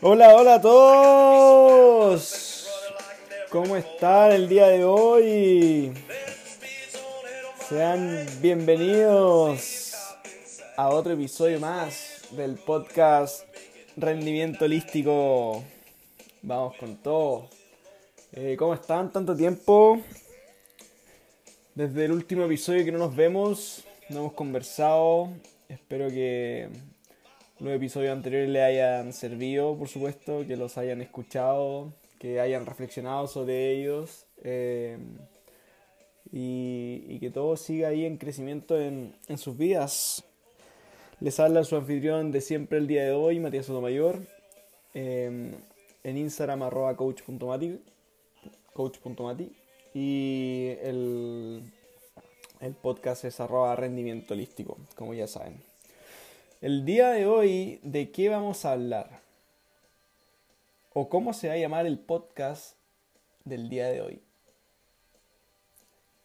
Hola, hola a todos. ¿Cómo están el día de hoy? Sean bienvenidos a otro episodio más del podcast Rendimiento Holístico. Vamos con todo. Eh, ¿Cómo están? Tanto tiempo. Desde el último episodio que no nos vemos, no hemos conversado. Espero que los episodios anteriores le hayan servido, por supuesto, que los hayan escuchado, que hayan reflexionado sobre ellos eh, y, que todo siga ahí en crecimiento en, sus vidas. Les habla su anfitrión de siempre el día de hoy, Matías Sotomayor, eh, en Instagram arroba coach.mati y el, el podcast es arroba rendimiento holístico, como ya saben. El día de hoy, ¿de qué vamos a hablar? ¿O cómo se va a llamar el podcast del día de hoy?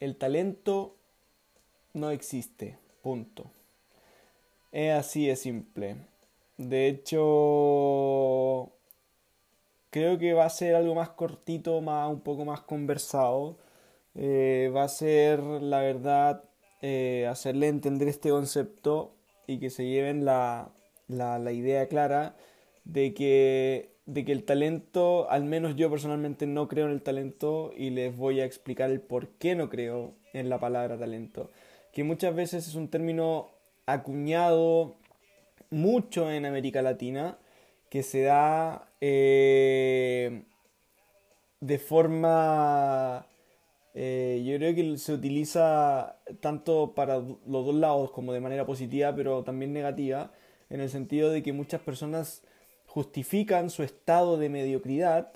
El talento no existe, punto. Es así de simple. De hecho, creo que va a ser algo más cortito, más, un poco más conversado. Eh, va a ser, la verdad, eh, hacerle entender este concepto y que se lleven la, la, idea clara de que, de que el talento, al menos yo personalmente no creo en el talento y les voy a explicar el por qué no creo en la palabra talento. Que muchas veces es un término acuñado mucho en América Latina que se da eh, de forma eh, yo creo que se utiliza tanto para los dos lados como de manera positiva, pero también negativa, en el sentido de que muchas personas justifican su estado de mediocridad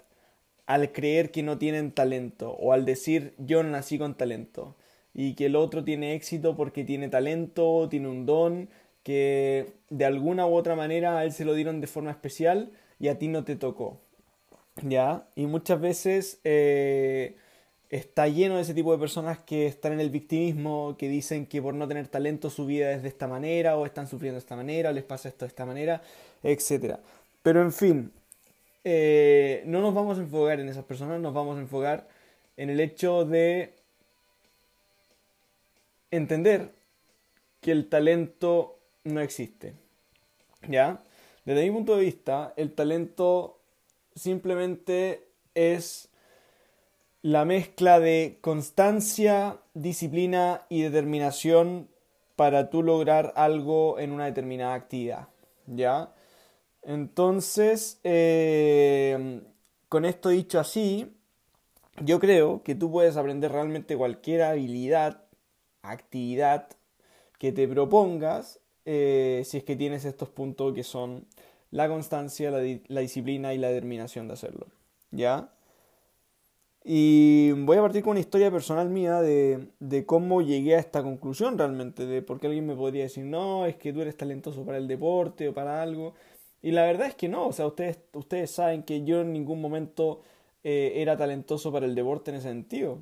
al creer que no tienen talento o al decir yo no nací con talento y que el otro tiene éxito porque tiene talento, tiene un don que de alguna u otra manera a él se lo dieron de forma especial y a ti no te tocó. ¿Ya? Y muchas veces eh, está lleno de ese tipo de personas que están en el victimismo, que dicen que por no tener talento su vida es de esta manera, o están sufriendo de esta manera, o les pasa esto de esta manera, etc. Pero en fin, eh, no nos vamos a enfocar en esas personas, nos vamos a enfocar en el hecho de entender que el talento no existe. ¿Ya? Desde mi punto de vista, el talento simplemente es la mezcla de constancia, disciplina y determinación para tú lograr algo en una determinada actividad. ¿Ya? Entonces, eh, con esto dicho así, yo creo que tú puedes aprender realmente cualquier habilidad, actividad que te propongas eh, si es que tienes estos puntos que son la constancia, la, la disciplina y la determinación de hacerlo. ¿Ya? Y voy a partir con una historia personal mía de, de, cómo llegué a esta conclusión realmente, de por qué alguien me podría decir, no, es que tú eres talentoso para el deporte o para algo. Y la verdad es que no, o sea, ustedes, ustedes saben que yo en ningún momento eh, era talentoso para el deporte en ese sentido.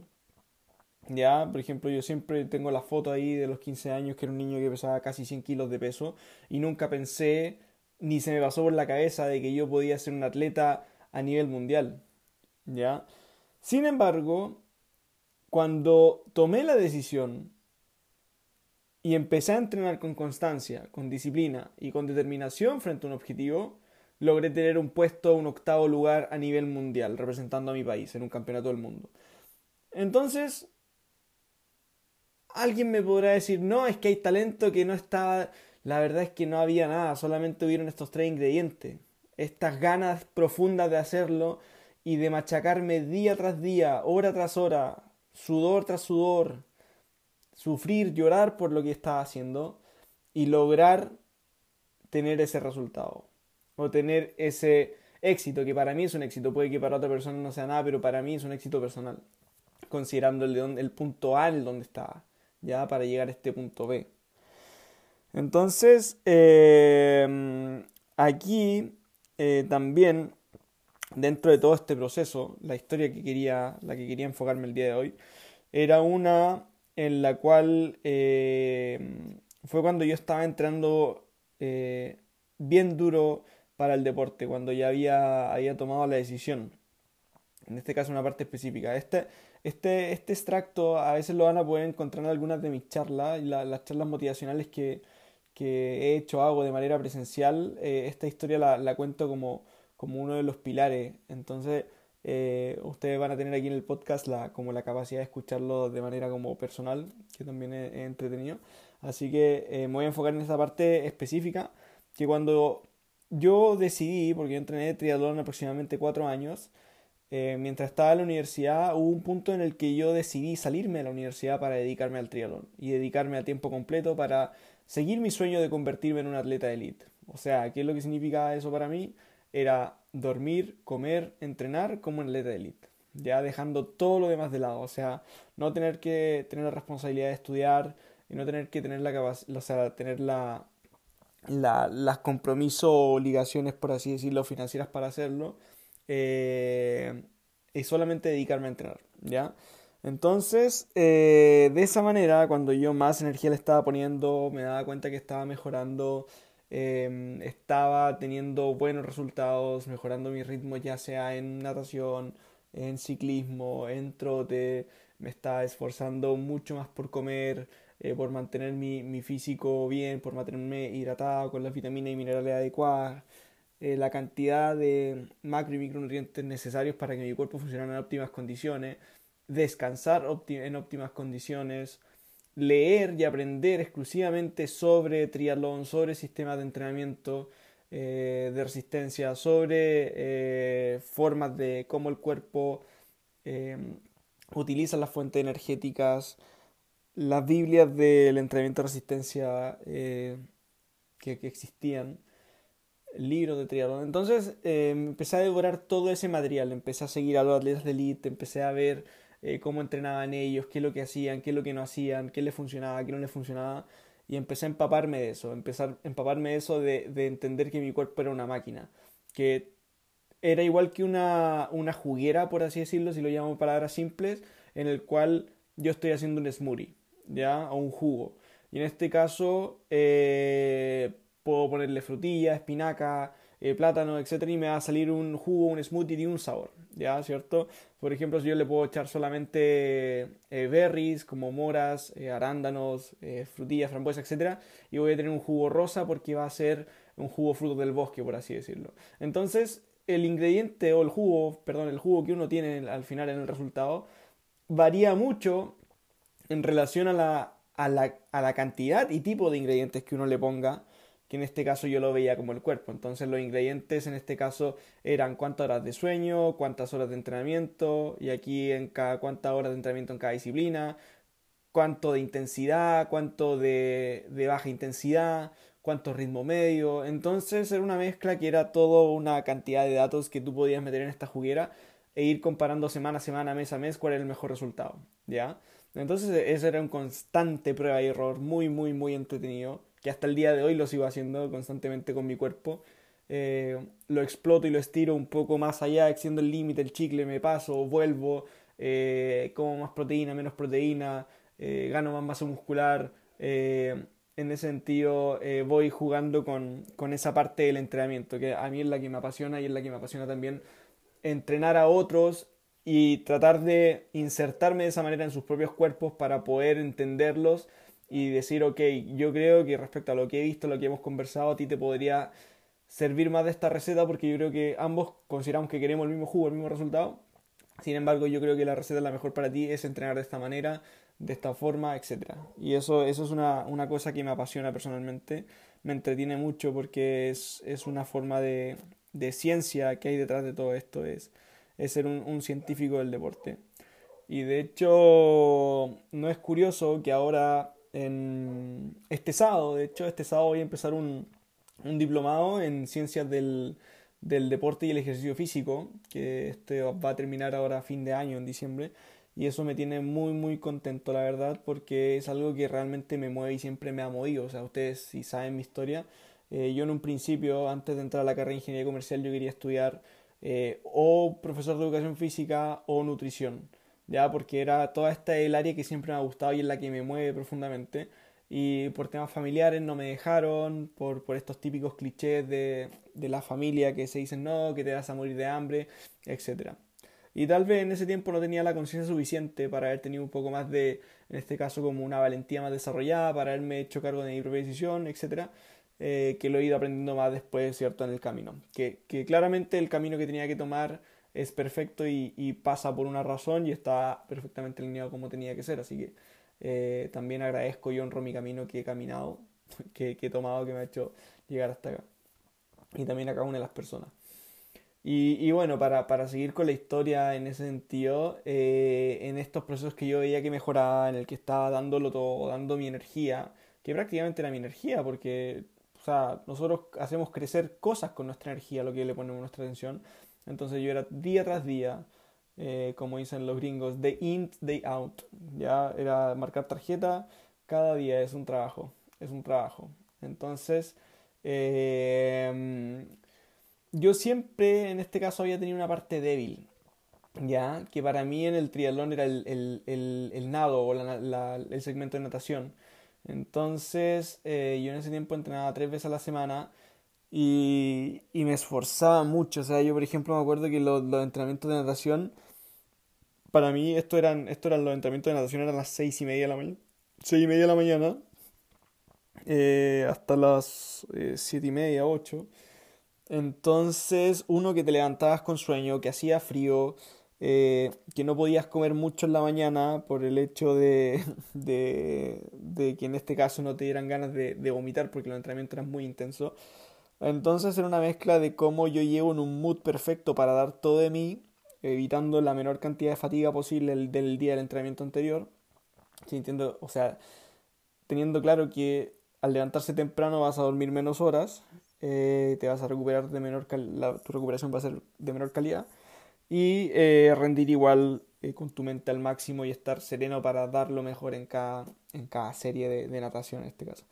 Ya, por ejemplo, yo siempre tengo la foto ahí de los 15 años, que era un niño que pesaba casi 100 kilos de peso, y nunca pensé, ni se me pasó por la cabeza de que yo podía ser un atleta a nivel mundial. ¿Ya? Sin embargo, cuando tomé la decisión y empecé a entrenar con constancia, con disciplina y con determinación frente a un objetivo, logré tener un puesto, un octavo lugar a nivel mundial, representando a mi país en un campeonato del mundo. Entonces, alguien me podrá decir, no, es que hay talento que no estaba... La verdad es que no había nada, solamente hubieron estos tres ingredientes. Estas ganas profundas de hacerlo, y de machacarme día tras día, hora tras hora, sudor tras sudor, sufrir, llorar por lo que estaba haciendo y lograr tener ese resultado o tener ese éxito, que para mí es un éxito, puede que para otra persona no sea nada, pero para mí es un éxito personal, considerando el, punto A en donde estaba, ya para llegar a este punto B. Entonces, eh, aquí eh, también dentro de todo este proceso, la historia que quería, la que quería enfocarme el día de hoy, era una en la cual eh, fue cuando yo estaba entrando eh, bien duro para el deporte, cuando ya había, había tomado la decisión. En este caso una parte específica. Este, este, este extracto a veces lo van a poder encontrar en algunas de mis charlas, las charlas motivacionales que, que he hecho, hago de manera presencial. Eh, esta historia la, la cuento como, como uno de los pilares. Entonces, eh, ustedes van a tener aquí en el podcast la, como la capacidad de escucharlo de manera como personal, que también es, entretenido. Así que eh, me voy a enfocar en esta parte específica, que cuando yo decidí, porque yo entrené triatlón aproximadamente cuatro años, eh, mientras estaba en la universidad hubo un punto en el que yo decidí salirme de la universidad para dedicarme al triatlón y dedicarme a tiempo completo para seguir mi sueño de convertirme en un atleta de elite. O sea, ¿qué es lo que significa eso para mí? Era dormir, comer, entrenar como en atleta de elite. Ya dejando todo lo demás de lado. O sea, no tener que tener la responsabilidad de estudiar y no tener que tener la capacidad, o sea, tener la, la, las compromisos o obligaciones, por así decirlo, financieras para hacerlo. Eh, y solamente dedicarme a entrenar, ¿ya? Entonces, eh, de esa manera, cuando yo más energía le estaba poniendo, me daba cuenta que estaba mejorando Em, estaba teniendo buenos resultados, mejorando mi ritmo ya sea en natación, en ciclismo, en trote, me estaba esforzando mucho más por comer, eh, por mantener mi, mi, físico bien, por mantenerme hidratado con las vitaminas y minerales adecuadas, eh, la cantidad de macro y micronutrientes necesarios para que mi cuerpo funcionara en óptimas condiciones, descansar en óptimas condiciones, leer y aprender exclusivamente sobre triatlón, sobre sistemas de entrenamiento eh, de resistencia, sobre eh, formas de cómo el cuerpo eh, utiliza las fuentes energéticas, las Biblias del entrenamiento de resistencia que, que, existían, libros de triatlón. Entonces empecé a devorar todo ese material, empecé a seguir a los atletas de elite, empecé a ver eh, cómo entrenaban ellos, qué es lo que hacían, qué es lo que no hacían, qué les funcionaba, qué no les funcionaba. Y empecé a empaparme de eso, empezar a empaparme de eso de, de entender que mi cuerpo era una máquina, que era igual que una, una juguera, por así decirlo, si lo llamo palabras simples, en el cual yo estoy haciendo un smoothie, ¿ya? O un jugo. Y en este caso eh, puedo ponerle frutilla, espinaca, eh, plátano, etc. y me va a salir un jugo, un smoothie de un sabor, ¿ya? ¿Cierto? Por ejemplo, si yo le puedo echar solamente eh, berries como moras, eh, arándanos, frutillas, frambuesas, etc. y voy a tener un jugo rosa porque va a ser un jugo fruto del bosque, por así decirlo. Entonces, el ingrediente o el jugo, perdón, el jugo que uno tiene al final en el resultado varía mucho en relación a la, a la, a la cantidad y tipo de ingredientes que uno le ponga que en este caso yo lo veía como el cuerpo. Entonces los ingredientes en este caso eran cuántas horas de sueño, cuántas horas de entrenamiento, y aquí en cada cuántas horas de entrenamiento en cada disciplina, cuánto de intensidad, cuánto de, de baja intensidad, cuánto ritmo medio. Entonces era una mezcla que era toda una cantidad de datos que tú podías meter en esta juguera e ir comparando semana a semana, mes a mes, cuál era el mejor resultado. ¿Ya? Entonces ese era un constante prueba y error, muy, muy, muy entretenido que hasta el día de hoy lo sigo haciendo constantemente con mi cuerpo. Eh, lo exploto y lo estiro un poco más allá, extiendo el límite, el chicle, me paso, vuelvo, eh, como más proteína, menos proteína, eh, gano más masa muscular. en ese sentido, voy jugando con, con esa parte del entrenamiento, que a mí es la que me apasiona y es la que me apasiona también entrenar a otros y tratar de insertarme de esa manera en sus propios cuerpos para poder entenderlos y decir, ok, yo creo que respecto a lo que he visto, lo que hemos conversado, a ti te podría servir más de esta receta porque yo creo que ambos consideramos que queremos el mismo jugo, el mismo resultado. Sin embargo, yo creo que la receta la mejor para ti es entrenar de esta manera, de esta forma, etc. Y eso, eso es una, una cosa que me apasiona personalmente, me entretiene mucho porque es, es una forma de, de, ciencia que hay detrás de todo esto, es, es ser un, un científico del deporte. Y de hecho, no es curioso que ahora en este sábado, de hecho, este sábado voy a empezar un, un diplomado en ciencias del, del, deporte y el ejercicio físico, que este va a terminar ahora a fin de año, en diciembre, y eso me tiene muy, muy contento, la verdad, porque es algo que realmente me mueve y siempre me ha movido. O sea, ustedes si saben mi historia, eh, yo en un principio, antes de entrar a la carrera de ingeniería comercial, yo quería estudiar eh, o profesor de educación física o nutrición ya porque era toda esta el área que siempre me ha gustado y es la que me mueve profundamente. y por temas familiares no me dejaron, por, por estos típicos clichés de, de, la familia que se dicen no, que te vas a morir de hambre, etc. Y tal vez en ese tiempo no tenía la conciencia suficiente para haber tenido un poco más de, en este caso, como una valentía más desarrollada, para haberme hecho cargo de mi propia decisión, etc. Eh, que lo he ido aprendiendo más después, ¿cierto?, en el camino. Que, que claramente el camino que tenía que tomar es perfecto y, pasa por una razón y está perfectamente alineado como tenía que ser. Así que eh, también agradezco y honro mi camino que he caminado, que, que, he tomado, que me ha hecho llegar hasta acá. Y también a cada una de las personas. Y, y bueno, para, para, seguir con la historia en ese sentido, eh, en estos procesos que yo veía que mejoraba, en el que estaba dándolo todo, dando mi energía, que prácticamente era mi energía, porque o sea, nosotros hacemos crecer cosas con nuestra energía, lo que le ponemos nuestra atención. Entonces yo era día tras día, eh, como dicen los gringos, day in, day out. Ya era marcar tarjeta, cada día es un trabajo, es un trabajo. Entonces, eh, yo siempre en este caso había tenido una parte débil, ya, que para mí en el triatlón era el, el, el, nado o la, el segmento de natación. Entonces, eh, yo en ese tiempo entrenaba tres veces a la semana y, y, me esforzaba mucho. O sea, yo por ejemplo me acuerdo que los, los entrenamientos de natación, para mí esto eran, esto eran los entrenamientos de natación eran las seis y media de la mañana. Seis y media de la mañana. Eh, hasta las eh, siete y media, ocho. Entonces, uno que te levantabas con sueño, que hacía frío, eh, que no podías comer mucho en la mañana por el hecho de, de, que en este caso no te dieran ganas de vomitar porque los entrenamientos eran muy intensos. Entonces era una mezcla de cómo yo llevo en un mood perfecto para dar todo de mí, evitando la menor cantidad de fatiga posible del, del día del entrenamiento anterior. Sintiendo, o sea, teniendo claro que al levantarse temprano vas a dormir menos horas, eh, te vas a recuperar de menor la, tu recuperación va a ser de menor calidad y eh, rendir igual eh, con tu mente al máximo y estar sereno para dar lo mejor en cada, en cada serie de, de natación en este caso.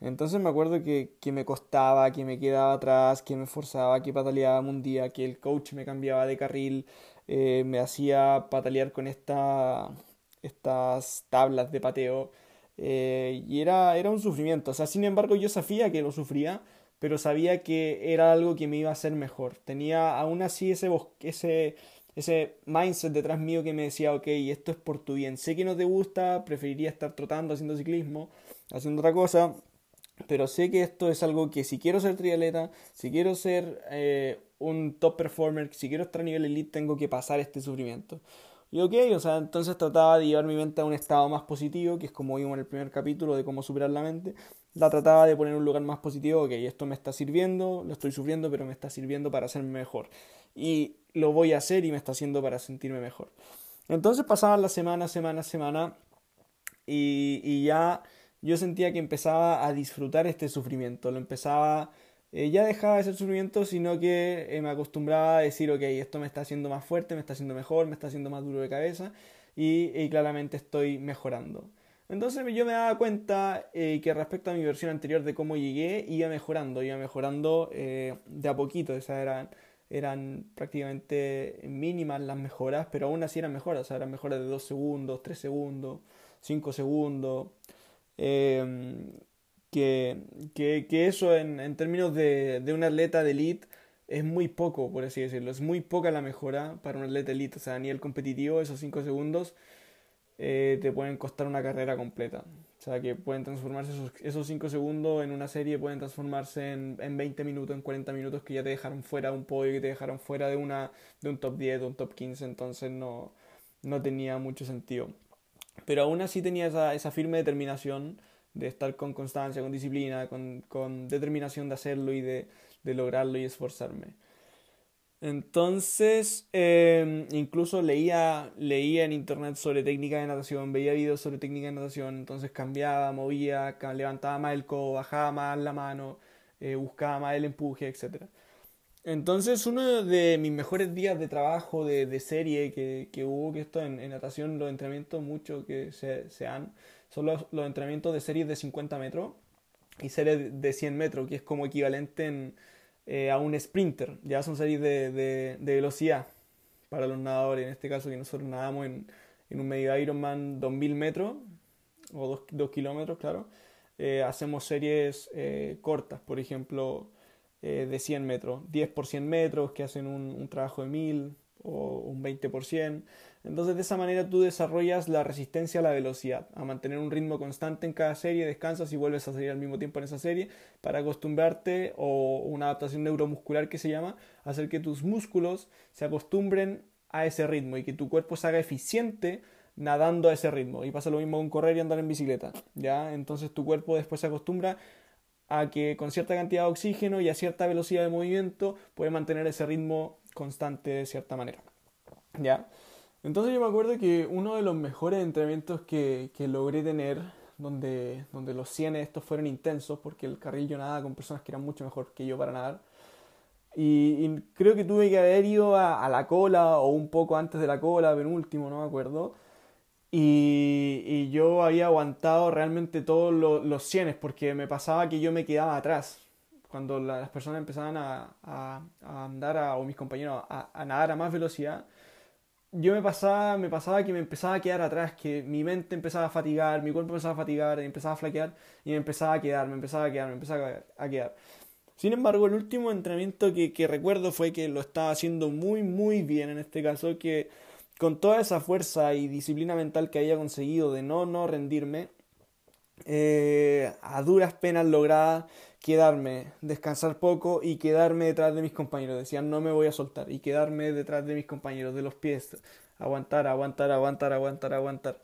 Entonces me acuerdo que, que, me costaba, que me quedaba atrás, que me forzaba, que pataleaba un día, que el coach me cambiaba de carril, eh, me hacía patalear con esta, estas tablas de pateo. Eh, y era, era un sufrimiento. O sea, sin embargo, yo sabía que lo sufría, pero sabía que era algo que me iba a hacer mejor. Tenía aún así ese, ese, ese mindset detrás mío que me decía, ok, esto es por tu bien. Sé que no te gusta, preferiría estar trotando, haciendo ciclismo, haciendo otra cosa, pero sé que esto es algo que si quiero ser triatleta, si quiero ser eh, un top performer, si quiero estar a nivel elite, tengo que pasar este sufrimiento. Y ok, o sea, entonces trataba de llevar mi mente a un estado más positivo, que es como vimos en el primer capítulo de cómo superar la mente. La trataba de poner en un lugar más positivo, ok, esto me está sirviendo, lo estoy sufriendo, pero me está sirviendo para hacerme mejor. Y lo voy a hacer y me está haciendo para sentirme mejor. Entonces pasaban las semanas, semana, semana, y, y ya yo sentía que empezaba a disfrutar este sufrimiento, lo empezaba, eh, ya dejaba de ser sufrimiento, sino que eh, me acostumbraba a decir, ok, esto me está haciendo más fuerte, me está haciendo mejor, me está haciendo más duro de cabeza y, claramente estoy mejorando. Entonces yo me daba cuenta eh, que respecto a mi versión anterior de cómo llegué, iba mejorando, iba mejorando de a poquito, sea, eran, eran prácticamente mínimas las mejoras, pero aún así eran mejoras, eran mejoras de 2 segundos, 3 segundos, 5 segundos. Eh, que, que, que, eso en, en términos de, de, un atleta de elite es muy poco, por así decirlo. Es muy poca la mejora para un atleta elite. O sea, a nivel competitivo, esos 5 segundos eh, te pueden costar una carrera completa. O sea, que pueden transformarse esos 5 segundos en una serie, pueden transformarse en, en 20 minutos, en 40 minutos que ya te dejaron fuera de un podio, que te dejaron fuera de, una, de un top 10, de un top 15. Entonces no, no tenía mucho sentido. Pero aún así tenía esa, esa firme determinación de estar con constancia, con disciplina, con, con determinación de hacerlo y de, de, lograrlo y esforzarme. Entonces, eh, incluso leía, leía en internet sobre técnica de natación, veía videos sobre técnica de natación, entonces cambiaba, movía, levantaba más el codo, bajaba más la mano, eh, buscaba más el empuje, etc. Entonces, uno de mis mejores días de trabajo, de, de serie que, que, hubo, que esto en, en, natación, los entrenamientos mucho que se, se han, son los, entrenamientos de series de 50 metros y series de 100 metros, que es como equivalente en, eh, a un sprinter, ya son series de, de, velocidad para los nadadores, en este caso que nosotros nadamos en, en un medio Ironman 2000 metros, o 2 kilómetros, claro. eh, hacemos series cortas, por ejemplo, de 100 metros, 10 por 100 metros que hacen un, un trabajo de 1000 o un 20%. Entonces de esa manera tú desarrollas la resistencia a la velocidad, a mantener un ritmo constante en cada serie, descansas y vuelves a salir al mismo tiempo en esa serie para acostumbrarte o una adaptación neuromuscular que se llama, hacer que tus músculos se acostumbren a ese ritmo y que tu cuerpo se haga eficiente nadando a ese ritmo. Y pasa lo mismo con correr y andar en bicicleta, ¿ya? Entonces tu cuerpo después se acostumbra a que con cierta cantidad de oxígeno y a cierta velocidad de movimiento puede mantener ese ritmo constante de cierta manera, ¿ya? Entonces yo me acuerdo que uno de los mejores entrenamientos que, que logré tener, donde, donde los 100 estos fueron intensos, porque el carril yo nadaba con personas que eran mucho mejor que yo para nadar, y, creo que tuve que haber ido a, la cola o un poco antes de la cola, penúltimo, no me acuerdo. Y, yo había aguantado realmente todos los, 100 porque me pasaba que yo me quedaba atrás. Cuando las personas empezaban a, andar, o mis compañeros, a, a nadar a más velocidad, yo me pasaba, me pasaba que me empezaba a quedar atrás, que mi mente empezaba a fatigar, mi cuerpo empezaba a fatigar, empezaba a flaquear y me empezaba a quedar, me empezaba a quedar, me empezaba a quedar. Sin embargo, el último entrenamiento que, que recuerdo fue que lo estaba haciendo muy, muy bien en este caso, que con toda esa fuerza y disciplina mental que había conseguido de no, no rendirme, eh, a duras penas lograba quedarme, descansar poco y quedarme detrás de mis compañeros. Decían, no me voy a soltar. Y quedarme detrás de mis compañeros, de los pies. Aguantar, aguantar, aguantar, aguantar, aguantar.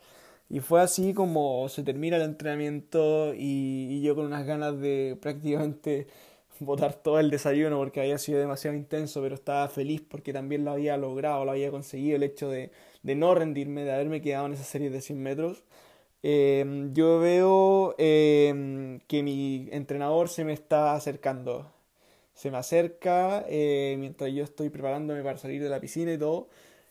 Y fue así como se termina el entrenamiento y, y yo con unas ganas de prácticamente botar todo el desayuno porque había sido demasiado intenso, pero estaba feliz porque también lo había logrado, lo había conseguido, el hecho de, de no rendirme, de haberme quedado en esa serie de 100 metros. Em, yo veo em, que mi entrenador se me está acercando. Se me acerca eh, mientras yo estoy preparándome para salir de la piscina y todo.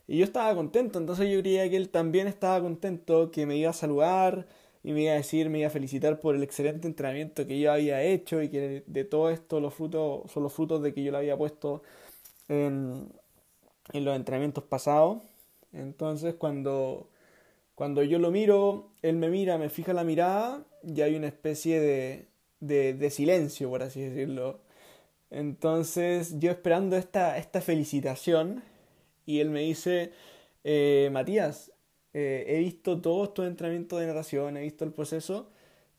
Y yo estaba contento, entonces yo creía que él también estaba contento, que me iba a saludar y me iba a decir, me iba a felicitar por el excelente entrenamiento que yo había hecho y que de todo esto los frutos son los frutos de que yo lo había puesto en, en los entrenamientos pasados. Entonces cuando cuando yo lo miro, él me mira, me fija la mirada y hay una especie de, de, silencio, por así decirlo. Entonces yo esperando esta, esta felicitación y él me dice, eh, Matías, eh, he visto todos tus entrenamientos de natación, he visto el proceso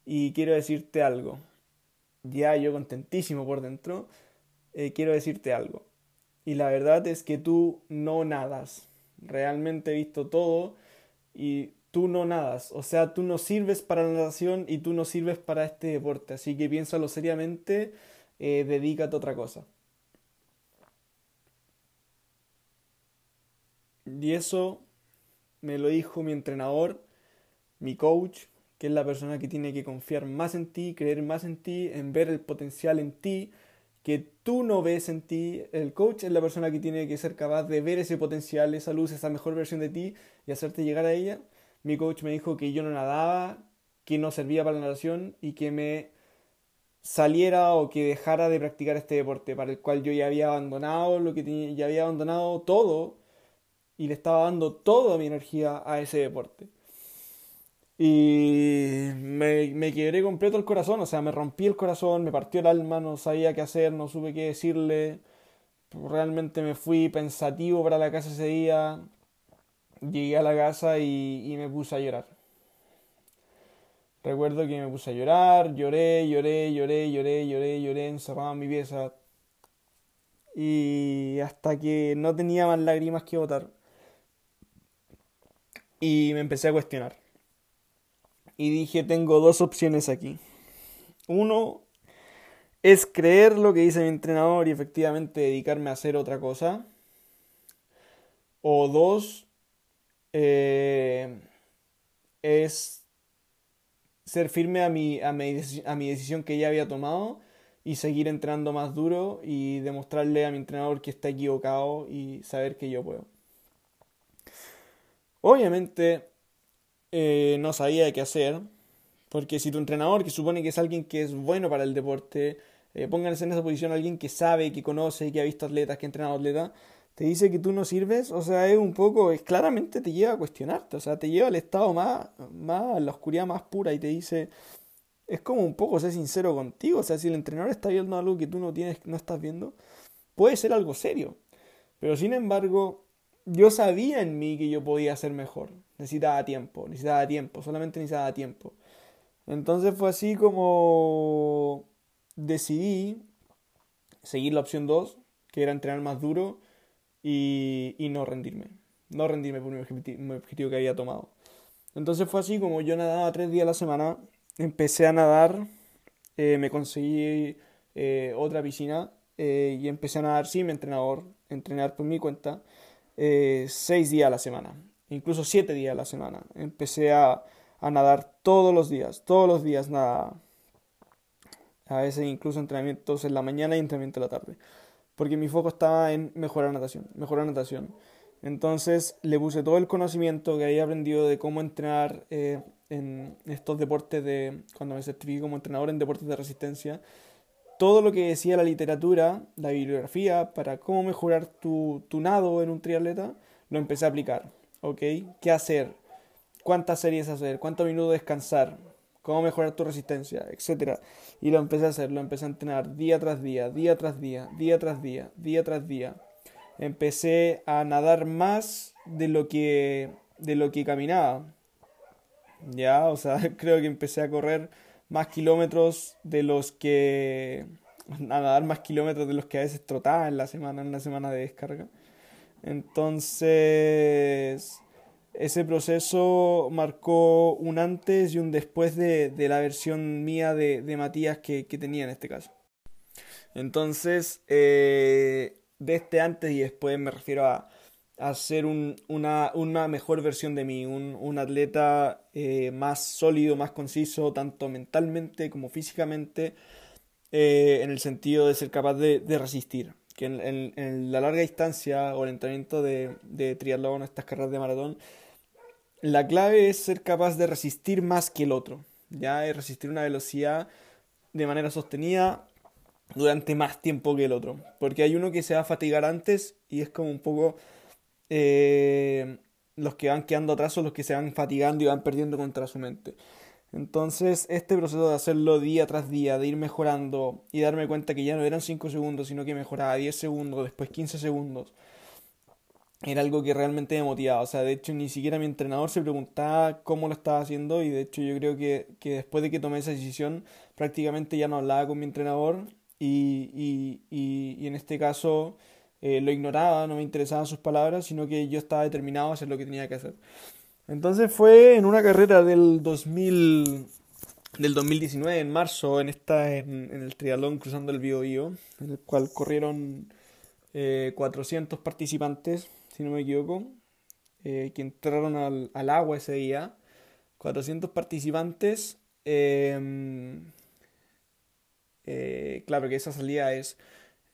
y quiero decirte algo. Ya yo contentísimo por dentro, eh, quiero decirte algo. Y la verdad es que tú no nadas. Realmente he visto todo y tú no nadas, o sea, tú no sirves para la natación y tú no sirves para este deporte, así que piénsalo seriamente, eh, dedícate a otra cosa. Y eso me lo dijo mi entrenador, mi coach, que es la persona que tiene que confiar más en ti, creer más en ti, en ver el potencial en ti, que tú no ves en ti. El coach es la persona que tiene que ser capaz de ver ese potencial, esa luz, esa mejor versión de ti y hacerte llegar a ella. Mi coach me dijo que yo no nadaba, que no servía para la natación y que me saliera o que dejara de practicar este deporte para el cual yo ya había abandonado lo que tenía, ya había abandonado todo y le estaba dando toda mi energía a ese deporte. Y me, me quebré completo el corazón, o sea, me rompí el corazón, me partió el alma, no sabía qué hacer, no supe qué decirle. Realmente me fui pensativo para la casa ese día. Llegué a la casa y, y me puse a llorar. Recuerdo que me puse a llorar, lloré, lloré, lloré, lloré, lloré, lloré, encerrado en mi pieza. Y hasta que no tenía más lágrimas que botar. Y me empecé a cuestionar y dije, tengo dos opciones aquí. Uno es creer lo que dice mi entrenador y efectivamente dedicarme a hacer otra cosa. O dos, eh, es ser firme a mi, a, mi, a mi decisión que ya había tomado y seguir entrenando más duro y demostrarle a mi entrenador que está equivocado y saber que yo puedo. Obviamente eh, no sabía qué hacer, porque si tu entrenador, que supone que es alguien que es bueno para el deporte, eh, pónganse en esa posición alguien que sabe, que conoce, que ha visto atletas, que ha entrenado atletas, te dice que tú no sirves, o sea, es un poco, es, claramente te lleva a cuestionarte, o sea, te lleva al estado más, más, a la oscuridad más pura y te dice, es como un poco ser sincero contigo. O sea, si el entrenador está viendo algo que tú no tienes, no estás viendo, puede ser algo serio. Pero sin embargo, yo sabía en mí que yo podía ser mejor. Necesitaba tiempo, necesitaba tiempo, solamente necesitaba tiempo. Entonces fue así como decidí seguir la opción 2, que era entrenar más duro y, y no rendirme. No rendirme por mi objetivo, que había tomado. Entonces fue así como yo nadaba tres días a la semana, empecé a nadar, eh, me conseguí eh, otra piscina eh, y empecé a nadar sin mi entrenador, entrenar por mi cuenta, seis días a la semana, incluso siete días a la semana. Empecé a, a nadar todos los días, todos los días nada. A veces incluso entrenamientos en la mañana y entrenamiento en la tarde. Porque mi foco estaba en mejorar natación, mejorar natación. Entonces le puse todo el conocimiento que había aprendido de cómo entrenar eh, en estos deportes de, cuando me certifiqué como entrenador en deportes de resistencia, todo lo que decía la literatura, la bibliografía, para cómo mejorar tu, tu nado en un triatleta, lo empecé a aplicar. ¿Ok? ¿Qué hacer? ¿Cuántas series hacer? ¿Cuántos minutos descansar? cómo mejorar tu resistencia, etc. Y lo empecé a hacer, lo empecé a entrenar día tras día, día tras día, día tras día, día tras día. Empecé a nadar más de lo que de lo que caminaba. Ya, o sea, creo que empecé a correr más kilómetros de los que a nadar más kilómetros de los que a veces trotaba en la semana, en una semana de descarga. Entonces, ese proceso marcó un antes y un después de, la versión mía de, Matías que, tenía en este caso. Entonces, eh, de este antes y después me refiero a, a ser una, mejor versión de mí, un, atleta eh, más sólido, más conciso, tanto mentalmente como físicamente, eh, en el sentido de ser capaz de, resistir. Que en, la larga distancia o el entrenamiento de, de triatlón, estas carreras de maratón, la clave es ser capaz de resistir más que el otro, ya de resistir una velocidad de manera sostenida durante más tiempo que el otro, porque hay uno que se va a fatigar antes y es como un poco eh, los que van quedando atrás son los que se van fatigando y van perdiendo contra su mente. Entonces, este proceso de hacerlo día tras día, de ir mejorando y darme cuenta que ya no eran 5 segundos, sino que mejoraba 10 segundos, después 15 segundos, era algo que realmente me motivaba. O sea, de hecho, ni siquiera mi entrenador se preguntaba cómo lo estaba haciendo y de hecho yo creo que, después de que tomé esa decisión, prácticamente ya no hablaba con mi entrenador y, y, y, en este caso eh, lo ignoraba, no me interesaban sus palabras, sino que yo estaba determinado a hacer lo que tenía que hacer. Entonces fue en una carrera del 2000, del 2019, en marzo, en, esta, en, el triatlón Cruzando el Biobío, en el cual corrieron 400 eh, participantes si no me equivoco, eh, que entraron al, al, agua ese día. 400 participantes. Em, eh, claro que esa salida es,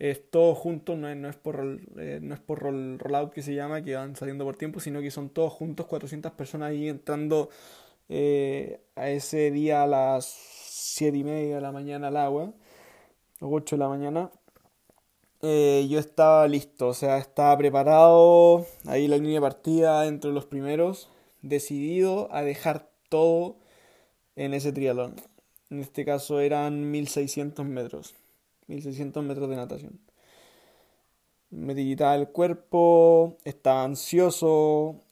es todos juntos, no es, no es por, eh, no es por roll, rollout que se llama, que van saliendo por tiempo, sino que son todos juntos, 400 personas ahí entrando a ese día a las 7 y media de la mañana al agua, o 8 de la mañana. Eh, yo estaba listo, o sea, estaba preparado, ahí la línea de partida entre los primeros, decidido a dejar todo en ese triatlón. En este caso eran 1600 metros, 1600 metros de natación. Me digitaba el cuerpo, estaba ansioso,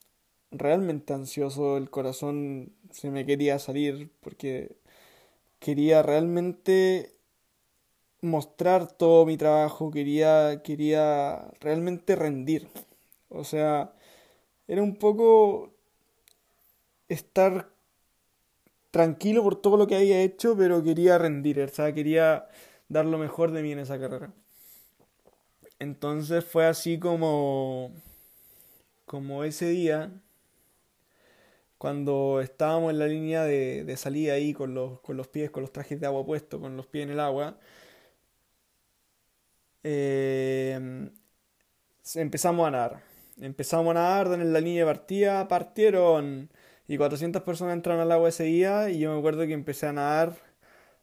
realmente ansioso, el corazón se me quería salir porque quería realmente mostrar todo mi trabajo, quería, quería realmente rendir. O sea, era un poco estar tranquilo por todo lo que había hecho, pero quería rendir, o sea, quería dar lo mejor de mí en esa carrera. Entonces fue así como como ese día cuando estábamos en la línea de, salida ahí con los, con los pies, con los trajes de agua puestos, con los pies en el agua, eh, empezamos a nadar. Empezamos a nadar en la línea de partida, partieron y 400 personas entraron al agua ese día y yo me acuerdo que empecé a nadar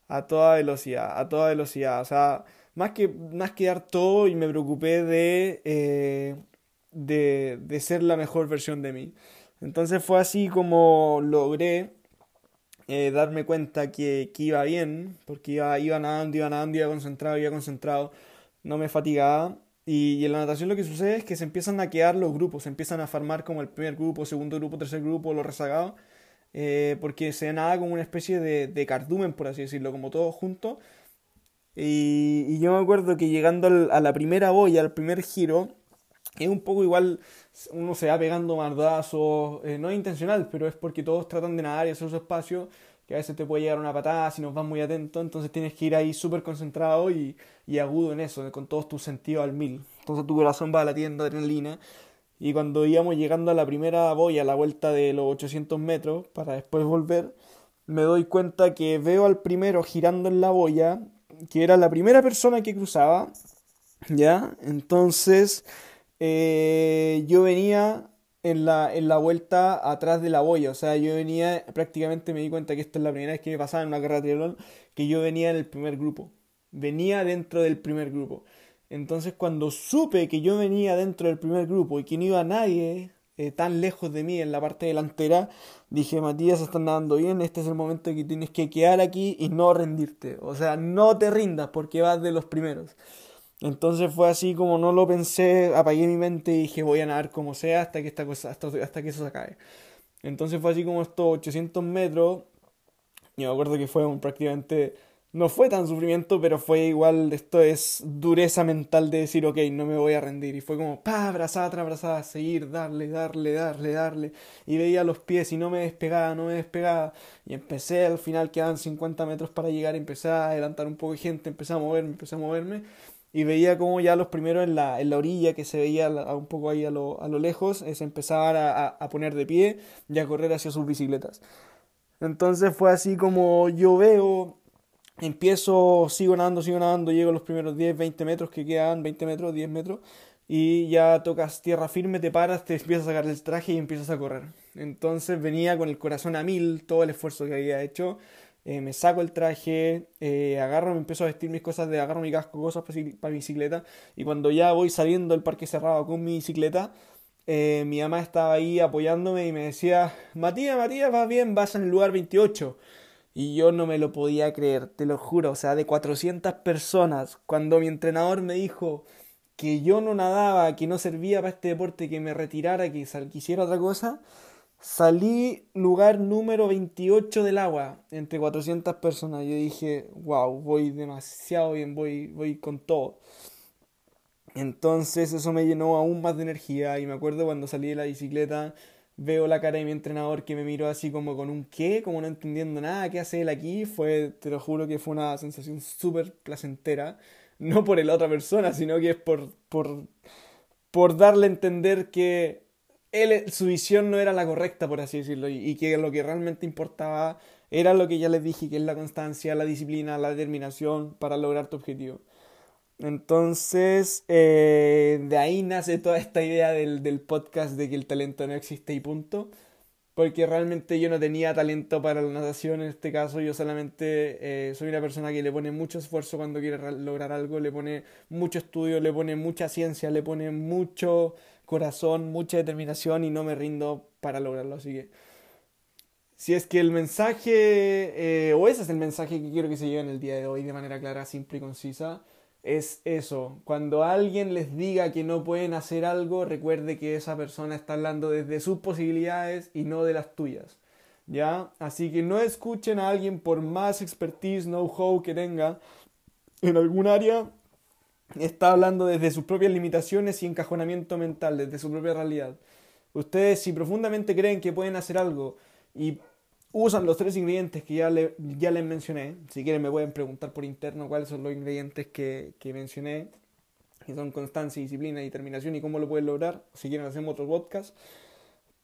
a toda velocidad, a toda velocidad. O sea, más que, más que dar todo y me preocupé de, eh, de, de ser la mejor versión de mí. Entonces fue así como logré eh, darme cuenta que, que, iba bien, porque iba, iba nadando, iba nadando, iba concentrado, iba concentrado, no me fatigaba. Y, en la natación lo que sucede es que se empiezan a quedar los grupos, se empiezan a formar como el primer grupo, segundo grupo, tercer grupo, los rezagados, eh, porque se nada como una especie de, de, cardumen, por así decirlo, como todos juntos. Y, yo me acuerdo que llegando a la primera boya, al primer giro, es un poco igual, uno se va pegando mardazos, eh, no es intencional, pero es porque todos tratan de nadar y hacer su espacio, que a veces te puede llegar una patada si no vas muy atento, entonces tienes que ir ahí súper concentrado y, y, agudo en eso, con todos tus sentidos al mil. Entonces tu corazón va latiendo adrenalina. Y cuando íbamos llegando a la primera boya, a la vuelta de los 800 metros, para después volver, me doy cuenta que veo al primero girando en la boya, que era la primera persona que cruzaba, ¿ya? Entonces eh, yo venía en la, en la vuelta atrás de la boya. O sea, yo venía, prácticamente me di cuenta que esta es la primera vez que me pasaba en una carrera de que yo venía en el primer grupo. Venía dentro del primer grupo. Entonces cuando supe que yo venía dentro del primer grupo y que no iba nadie eh, tan lejos de mí en la parte delantera, dije, Matías, están nadando bien, este es el momento que tienes que quedar aquí y no rendirte. O sea, no te rindas porque vas de los primeros. Entonces fue así como no lo pensé, apagué mi mente y dije voy a nadar como sea hasta que, esta cosa, hasta, hasta que eso se acabe. Entonces fue así como estos 800 metros. Yo me acuerdo que fue un, prácticamente, no fue tan sufrimiento, pero fue igual, esto es dureza mental de decir, ok, no me voy a rendir. Y fue como, pa, abrazada tras abrazada, seguir, darle, darle, darle, darle. Y veía los pies y no me despegaba, no me despegaba. Y empecé, al final quedaban 50 metros para llegar, empecé a adelantar un poco de gente, empecé a moverme, empecé a moverme y veía como ya los primeros en la, en la orilla, que se veía un poco ahí a lo, a lo lejos, se empezaban a, a, poner de pie y a correr hacia sus bicicletas. Entonces fue así como yo veo, empiezo, sigo nadando, sigo nadando, llego a los primeros 10, 20 metros que quedan, 20 metros, 10 metros, y ya tocas tierra firme, te paras, te empiezas a sacar el traje y empiezas a correr. Entonces venía con el corazón a mil, todo el esfuerzo que había hecho, eh, me saco el traje, eh, agarro, me empiezo a vestir mis cosas, de agarro mi casco, cosas para bicicleta, y cuando ya voy saliendo del parque cerrado con mi bicicleta, eh, mi mamá estaba ahí apoyándome y me decía, Matías, Matías, vas bien, vas en el lugar 28. Y yo no me lo podía creer, te lo juro, o sea, de 400 personas, cuando mi entrenador me dijo que yo no nadaba, que no servía para este deporte, que me retirara, que quisiera otra cosa, Salí lugar número 28 del agua, entre 400 personas. Yo dije, wow, voy demasiado bien, voy, voy con todo. Entonces eso me llenó aún más de energía y me acuerdo cuando salí de la bicicleta, veo la cara de mi entrenador que me miró así como con un qué, como no entendiendo nada, ¿qué hace él aquí? Fue, te lo juro que fue una sensación súper placentera, no por la otra persona, sino que es por, por, por darle a entender que él, su visión no era la correcta, por así decirlo, y, que lo que realmente importaba era lo que ya les dije, que es la constancia, la disciplina, la determinación para lograr tu objetivo. Entonces, eh, de ahí nace toda esta idea del, del, podcast de que el talento no existe y punto. Porque realmente yo no tenía talento para la natación en este caso, yo solamente eh, soy una persona que le pone mucho esfuerzo cuando quiere lograr algo, le pone mucho estudio, le pone mucha ciencia, le pone mucho corazón, mucha determinación y no me rindo para lograrlo. Así que, si es que el mensaje, eh, o ese es el mensaje que quiero que se lleve en el día de hoy de manera clara, simple y concisa, es eso. Cuando alguien les diga que no pueden hacer algo, recuerde que esa persona está hablando desde sus posibilidades y no de las tuyas. ¿Ya? Así que no escuchen a alguien por más expertise, know-how que tenga en algún área está hablando desde sus propias limitaciones y encajonamiento mental, desde su propia realidad. Ustedes si profundamente creen que pueden hacer algo y usan los tres ingredientes que ya, ya les mencioné, si quieren me pueden preguntar por interno cuáles son los ingredientes que, que mencioné, que son constancia, disciplina determinación y cómo lo pueden lograr, si quieren hacemos otro podcast.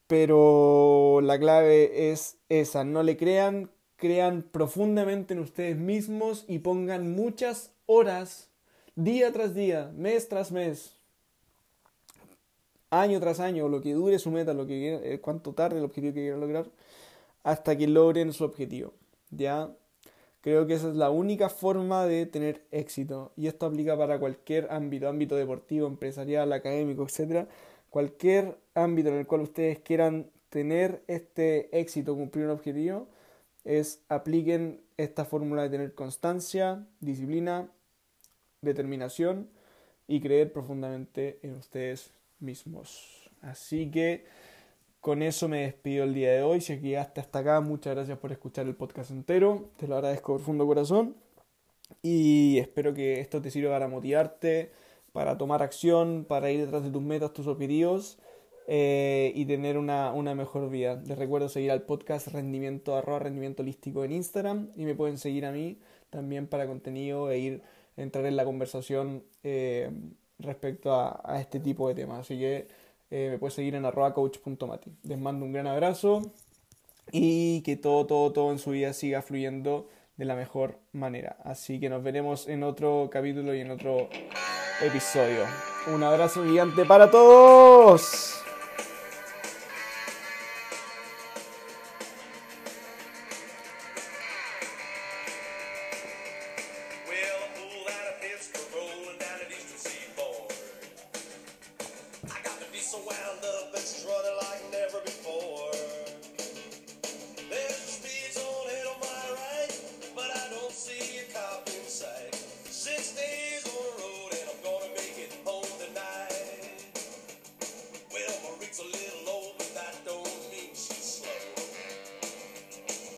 Pero la clave es esa, no le crean, crean profundamente en ustedes mismos y pongan muchas horas día tras día, mes tras mes, año tras año, lo que dure su meta, lo que eh, cuánto tarde el objetivo que quieran lograr, hasta que logren su objetivo. ¿Ya? Creo que esa es la única forma de tener éxito. Y esto aplica para cualquier ámbito, ámbito deportivo, empresarial, académico, etc. Cualquier ámbito en el cual ustedes quieran tener este éxito, cumplir un objetivo, es apliquen esta fórmula de tener constancia, disciplina, determinación y creer profundamente en ustedes mismos. Así que con eso me despido el día de hoy. Si llegaste hasta acá, muchas gracias por escuchar el podcast entero. Te lo agradezco de profundo corazón. Y espero que esto te sirva para motivarte, para tomar acción, para ir detrás de tus metas, tus objetivos eh, y tener una, una, mejor vida. Les recuerdo seguir al podcast rendimiento arroba rendimiento holístico en Instagram y me pueden seguir a mí también para contenido e ir entrar en la conversación eh, respecto a, a, este tipo de temas. Así que eh, me puedes seguir en arroba coach.mati. Les mando un gran abrazo y que todo, todo, todo en su vida siga fluyendo de la mejor manera. Así que nos veremos en otro capítulo y en otro episodio. Un abrazo gigante para todos.